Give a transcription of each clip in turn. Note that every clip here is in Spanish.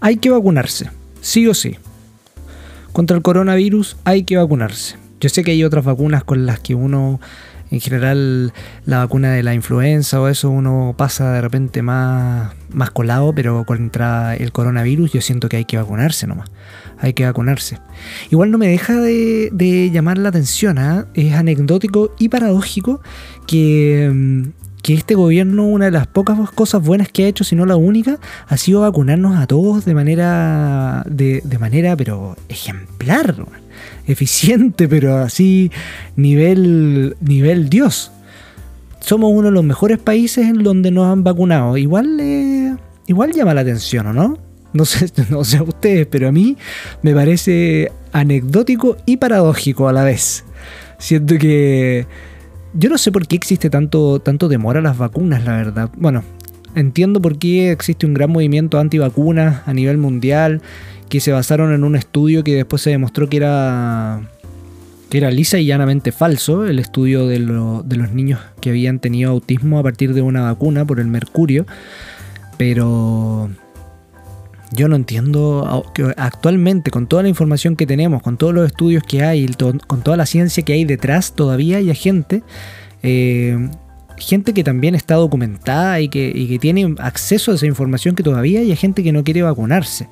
hay que vacunarse, sí o sí. Contra el coronavirus hay que vacunarse. Yo sé que hay otras vacunas con las que uno, en general, la vacuna de la influenza o eso, uno pasa de repente más, más colado, pero contra el coronavirus yo siento que hay que vacunarse nomás. Hay que vacunarse. Igual no me deja de, llamar la atención, ¿ah? es anecdótico y paradójico que mm, que este gobierno, una de las pocas cosas buenas que ha hecho, si no la única, ha sido vacunarnos a todos de manera, de, manera, pero ejemplar, eficiente, pero así, nivel, nivel Dios. Somos uno de los mejores países en donde nos han vacunado. Igual, eh, igual llama la atención, ¿o no? No sé, no sé a ustedes, pero a mí me parece anecdótico y paradójico a la vez. Siento que yo no sé por qué existe tanto, tanto temor a las vacunas, la verdad. Bueno, entiendo por qué existe un gran movimiento anti-vacunas a nivel mundial, que se basaron en un estudio que después se demostró que era, que era lisa y llanamente falso, el estudio de, de los niños que habían tenido autismo a partir de una vacuna por el mercurio. Pero yo no entiendo que actualmente, con toda la información que tenemos, con todos los estudios que hay, con toda la ciencia que hay detrás, todavía hay gente, eh, gente que también está documentada y que, tiene acceso a esa información que todavía hay gente que no quiere vacunarse.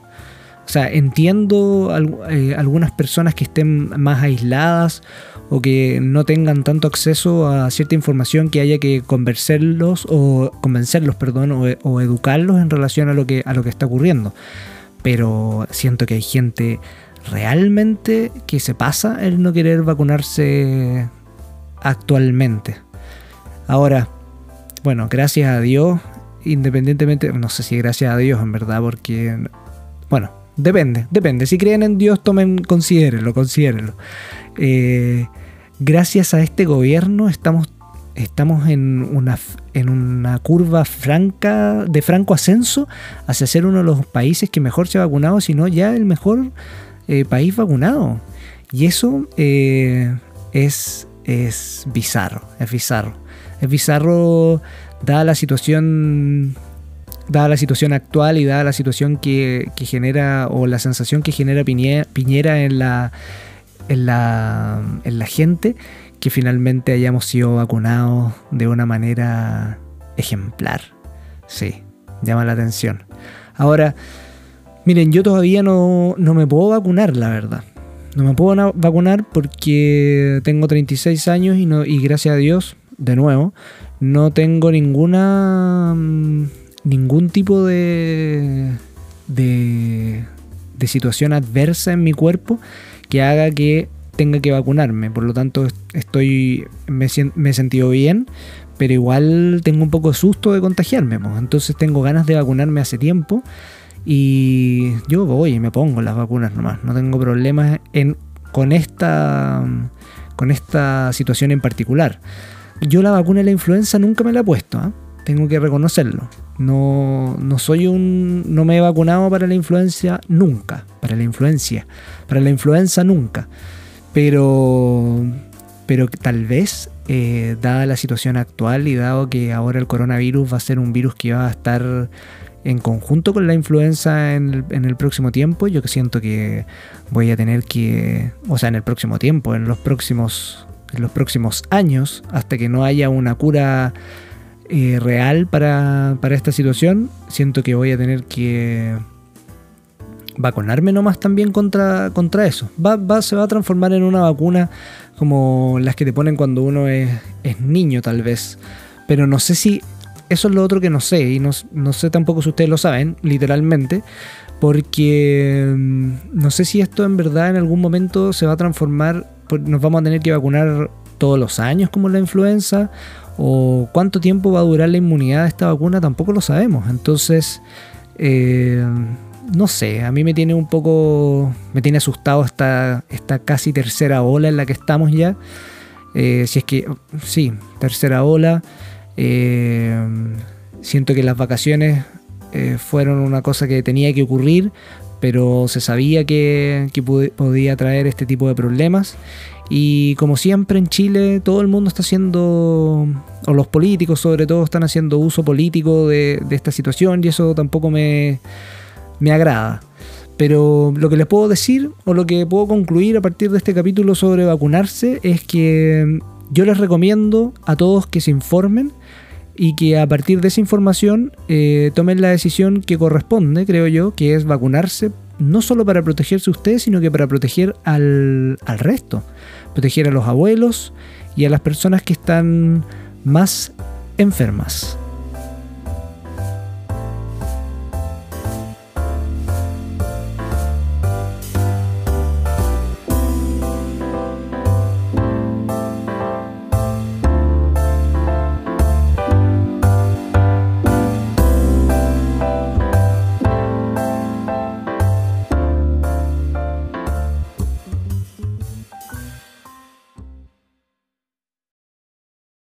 O sea, entiendo eh, algunas personas que estén más aisladas o que no tengan tanto acceso a cierta información que haya que convencerlos o convencerlos, perdón, o, educarlos en relación a lo que a lo que está ocurriendo. Pero siento que hay gente realmente que se pasa el no querer vacunarse actualmente. Ahora, bueno, gracias a Dios, independientemente, no sé si gracias a Dios en verdad, porque, bueno, depende, depende. Si creen en Dios, tomen, considérenlo, considérenlo. Eh, gracias a este gobierno estamos, estamos en, una, en una curva franca, de franco ascenso hacia ser uno de los países que mejor se ha vacunado, sino ya el mejor eh, país vacunado. Y eso eh, es, es bizarro, es bizarro. Es bizarro dada la situación dada la situación actual y dada la situación que, que genera o la sensación que genera Piñera en la en la, en la gente que finalmente hayamos sido vacunados de una manera ejemplar. Sí, llama la atención. Ahora, miren, yo todavía no, no me puedo vacunar, la verdad. No me puedo vacunar porque tengo 36 años y, no, y gracias a Dios, de nuevo, no tengo ninguna mm, ningún tipo de, de, situación adversa en mi cuerpo que haga que tenga que vacunarme. Por lo tanto, estoy me, he sentido bien, pero igual tengo un poco de susto de contagiarme. Entonces tengo ganas de vacunarme hace tiempo y yo voy y me pongo las vacunas nomás. No tengo problemas en, con, esta, con esta situación en particular. Yo la vacuna de la influenza nunca me la he puesto, ¿ah? Tengo que reconocerlo. No, no soy un. No me he vacunado para la influencia nunca. Para la influencia. Para la influenza nunca. Pero. Pero tal vez, eh, dada la situación actual y dado que ahora el coronavirus va a ser un virus que va a estar en conjunto con la influenza en el, próximo tiempo, yo siento que voy a tener que, o sea, en el próximo tiempo, en los próximos, en los próximos años, hasta que no haya una cura eh, real para, esta situación, siento que voy a tener que vacunarme nomás también contra, contra eso. Va, se va a transformar en una vacuna como las que te ponen cuando uno es, niño tal vez. Pero no sé si... Eso es lo otro que no sé. Y no, no sé tampoco si ustedes lo saben, literalmente. Porque mm, no sé si esto en verdad en algún momento se va a transformar. Nos vamos a tener que vacunar todos los años como la influenza o cuánto tiempo va a durar la inmunidad de esta vacuna tampoco lo sabemos. Entonces, eh, no sé, a mí me tiene un poco, me tiene asustado esta, esta casi tercera ola en la que estamos ya. Eh, si es que, sí, tercera ola. Eh, siento que las vacaciones fueron una cosa que tenía que ocurrir, pero se sabía que, que podía traer este tipo de problemas y como siempre en Chile, todo el mundo está haciendo, o los políticos sobre todo, están haciendo uso político de, esta situación y eso tampoco me, me agrada. Pero lo que les puedo decir o lo que puedo concluir a partir de este capítulo sobre vacunarse es que yo les recomiendo a todos que se informen y que a partir de esa información eh, tomen la decisión que corresponde, creo yo, que es vacunarse no solo para protegerse ustedes, sino que para proteger al, al resto, proteger a los abuelos y a las personas que están más enfermas.